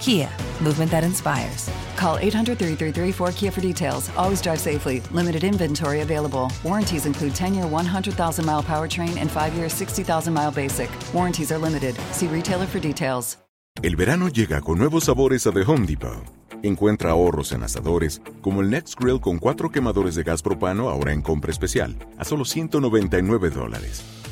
Kia, movement that inspires. Call 800 333 4KIA for details. Always drive safely. Limited inventory available. Warranties include 10 year 100,000 mile powertrain and 5 year 60,000 mile basic. Warranties are limited. See retailer for details. El verano llega con nuevos sabores a The Home Depot. Encuentra ahorros en asadores, como el Next Grill con cuatro quemadores de gas propano ahora en compra especial, a solo 199 dólares.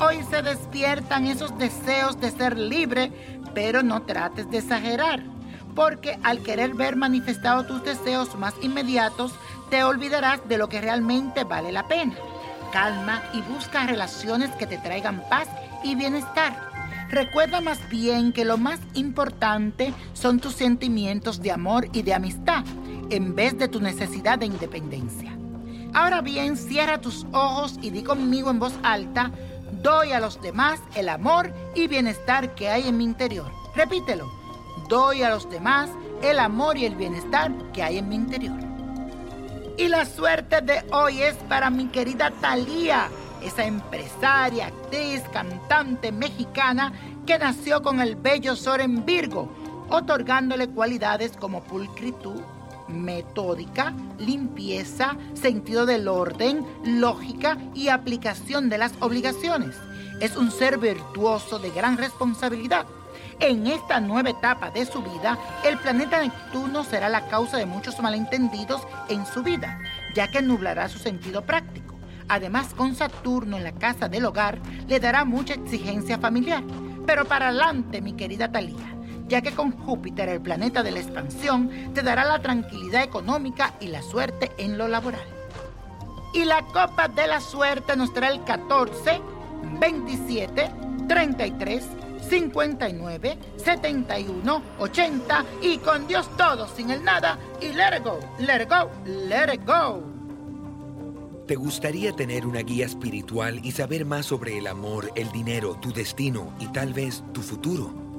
Hoy se despiertan esos deseos de ser libre, pero no trates de exagerar, porque al querer ver manifestados tus deseos más inmediatos, te olvidarás de lo que realmente vale la pena. Calma y busca relaciones que te traigan paz y bienestar. Recuerda más bien que lo más importante son tus sentimientos de amor y de amistad, en vez de tu necesidad de independencia. Ahora bien, cierra tus ojos y di conmigo en voz alta, doy a los demás el amor y bienestar que hay en mi interior. Repítelo, doy a los demás el amor y el bienestar que hay en mi interior. Y la suerte de hoy es para mi querida Thalía, esa empresaria, actriz, cantante mexicana que nació con el bello sol en Virgo, otorgándole cualidades como pulcritud, metódica, limpieza, sentido del orden, lógica y aplicación de las obligaciones. Es un ser virtuoso de gran responsabilidad. En esta nueva etapa de su vida, el planeta Neptuno será la causa de muchos malentendidos en su vida, ya que nublará su sentido práctico. Además, con Saturno en la casa del hogar, le dará mucha exigencia familiar. Pero para adelante, mi querida Talía ya que con Júpiter, el planeta de la expansión, te dará la tranquilidad económica y la suerte en lo laboral. Y la copa de la suerte nos trae el 14, 27, 33, 59, 71, 80 y con Dios todo, sin el nada y let it go, let it go, let it go. ¿Te gustaría tener una guía espiritual y saber más sobre el amor, el dinero, tu destino y tal vez tu futuro?